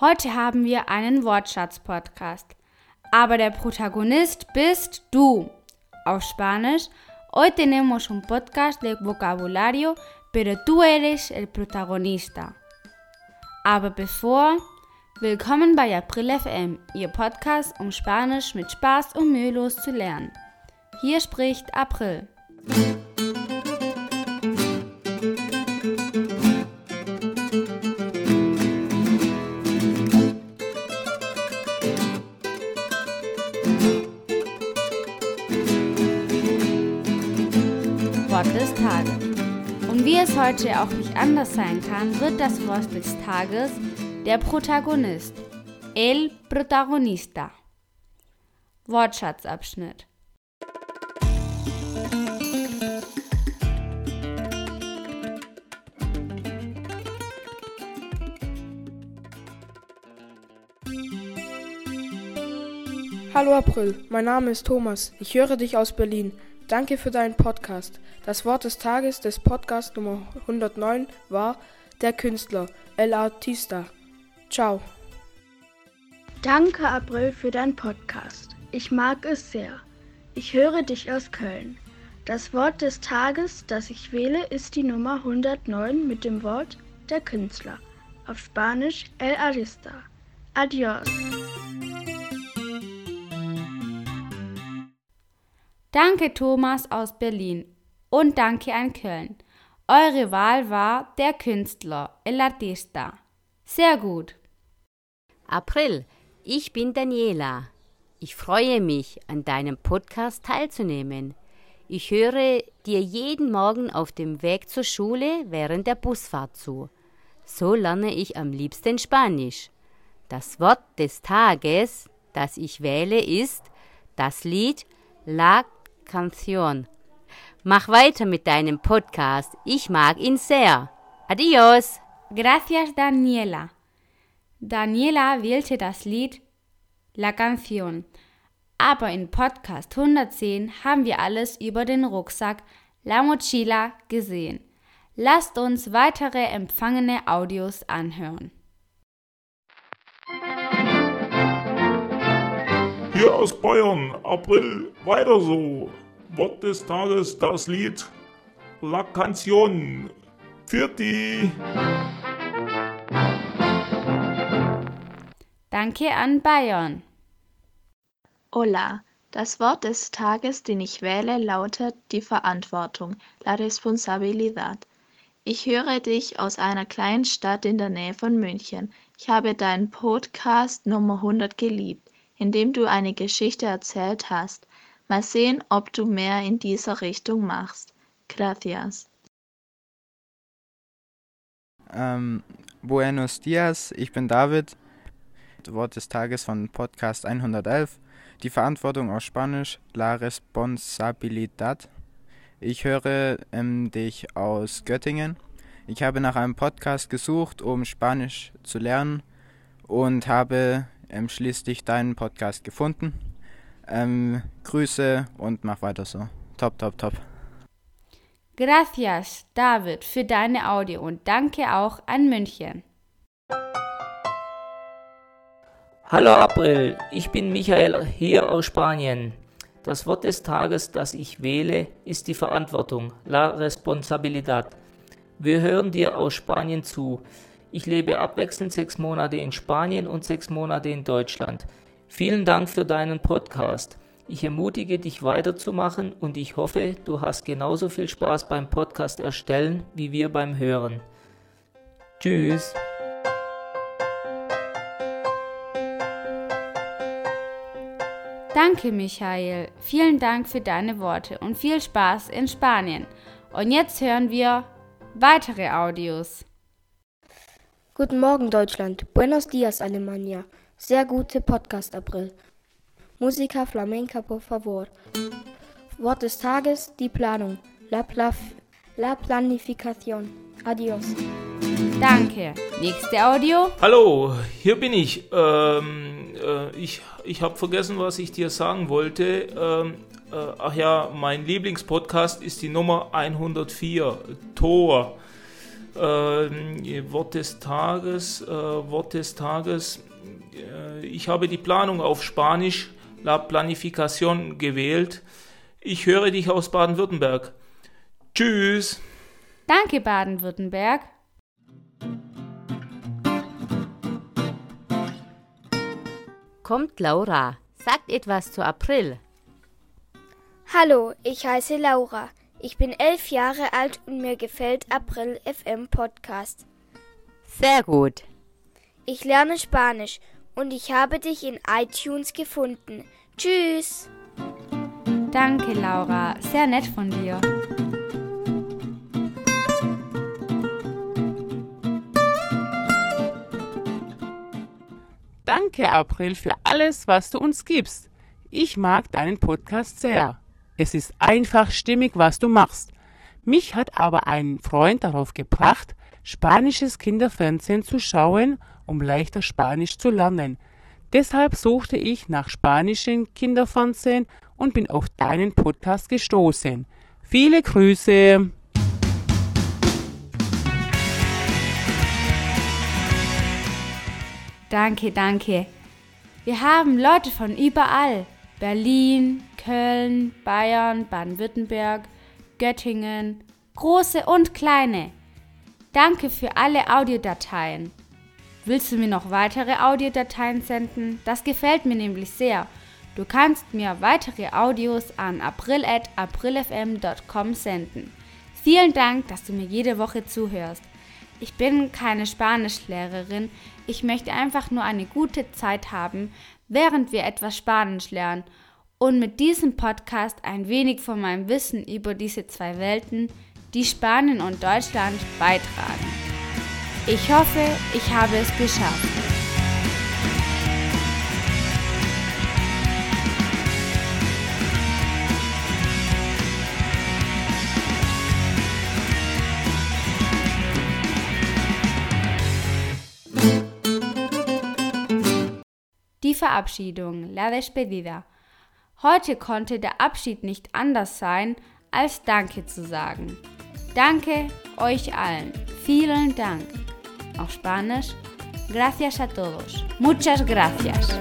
Heute haben wir einen Wortschatz-Podcast. Aber der Protagonist bist du. Auf Spanisch, hoy tenemos un podcast de vocabulario, pero tú eres el protagonista. Aber bevor, willkommen bei April FM, Ihr Podcast, um Spanisch mit Spaß und mühelos zu lernen. Hier spricht April. Und wie es heute auch nicht anders sein kann, wird das Wort des Tages der Protagonist, el protagonista. Wortschatzabschnitt. Hallo April, mein Name ist Thomas. Ich höre dich aus Berlin. Danke für deinen Podcast. Das Wort des Tages des Podcast Nummer 109 war der Künstler, El Artista. Ciao. Danke, April, für deinen Podcast. Ich mag es sehr. Ich höre dich aus Köln. Das Wort des Tages, das ich wähle, ist die Nummer 109 mit dem Wort der Künstler. Auf Spanisch El Artista. Adios. Danke Thomas aus Berlin und danke an Köln. Eure Wahl war der Künstler, el artista. Sehr gut. April, ich bin Daniela. Ich freue mich, an deinem Podcast teilzunehmen. Ich höre dir jeden Morgen auf dem Weg zur Schule während der Busfahrt zu. So lerne ich am liebsten Spanisch. Das Wort des Tages, das ich wähle, ist das Lied La Canción. Mach weiter mit deinem Podcast. Ich mag ihn sehr. Adios. Gracias, Daniela. Daniela wählte das Lied La Canción. Aber in Podcast 110 haben wir alles über den Rucksack La Mochila gesehen. Lasst uns weitere empfangene Audios anhören. Hier aus Bayern, April, weiter so. Wort des Tages, das Lied La Canción. Für die. Danke an Bayern. Hola. Das Wort des Tages, den ich wähle, lautet die Verantwortung, la responsabilidad. Ich höre dich aus einer kleinen Stadt in der Nähe von München. Ich habe deinen Podcast Nummer 100 geliebt, in dem du eine Geschichte erzählt hast. Mal sehen, ob du mehr in dieser Richtung machst. Gracias. Ähm, buenos dias, ich bin David. Wort des Tages von Podcast 111. Die Verantwortung auf Spanisch, la responsabilidad. Ich höre ähm, dich aus Göttingen. Ich habe nach einem Podcast gesucht, um Spanisch zu lernen und habe ähm, schließlich deinen Podcast gefunden. Ähm, Grüße und mach weiter so. Top, top, top. Gracias, David, für deine Audio und danke auch an München. Hallo April, ich bin Michael hier aus Spanien. Das Wort des Tages, das ich wähle, ist die Verantwortung, la responsabilidad. Wir hören dir aus Spanien zu. Ich lebe abwechselnd sechs Monate in Spanien und sechs Monate in Deutschland. Vielen Dank für deinen Podcast. Ich ermutige dich weiterzumachen und ich hoffe, du hast genauso viel Spaß beim Podcast erstellen wie wir beim Hören. Tschüss. Danke, Michael. Vielen Dank für deine Worte und viel Spaß in Spanien. Und jetzt hören wir weitere Audios. Guten Morgen, Deutschland. Buenos dias, Alemania. Sehr gute Podcast, April. Musica flamenca, por favor. Wort des Tages, die Planung. La, Plaf la Planificación. Adios. Danke. Nächste Audio. Hallo, hier bin ich. Ähm, äh, ich ich habe vergessen, was ich dir sagen wollte. Ähm, äh, ach ja, mein Lieblingspodcast ist die Nummer 104, Tor. Äh, Wort des Tages, äh, Wort des Tages. Äh, ich habe die Planung auf Spanisch, La Planificación, gewählt. Ich höre dich aus Baden-Württemberg. Tschüss. Danke, Baden-Württemberg. Kommt Laura, sagt etwas zu April. Hallo, ich heiße Laura. Ich bin elf Jahre alt und mir gefällt April FM Podcast. Sehr gut. Ich lerne Spanisch und ich habe dich in iTunes gefunden. Tschüss. Danke, Laura. Sehr nett von dir. Danke, April, für alles, was du uns gibst. Ich mag deinen Podcast sehr. Es ist einfach stimmig, was du machst. Mich hat aber ein Freund darauf gebracht, spanisches Kinderfernsehen zu schauen, um leichter Spanisch zu lernen. Deshalb suchte ich nach spanischen Kinderfernsehen und bin auf deinen Podcast gestoßen. Viele Grüße! Danke, danke. Wir haben Leute von überall. Berlin, Köln, Bayern, Baden-Württemberg, Göttingen, große und kleine. Danke für alle Audiodateien. Willst du mir noch weitere Audiodateien senden? Das gefällt mir nämlich sehr. Du kannst mir weitere Audios an april.aprilfm.com senden. Vielen Dank, dass du mir jede Woche zuhörst. Ich bin keine Spanischlehrerin, ich möchte einfach nur eine gute Zeit haben, während wir etwas Spanisch lernen und mit diesem Podcast ein wenig von meinem Wissen über diese zwei Welten, die Spanien und Deutschland, beitragen. Ich hoffe, ich habe es geschafft. Die Verabschiedung, la despedida. Heute konnte der Abschied nicht anders sein, als Danke zu sagen. Danke euch allen. Vielen Dank. Gracias a todos. Muchas gracias.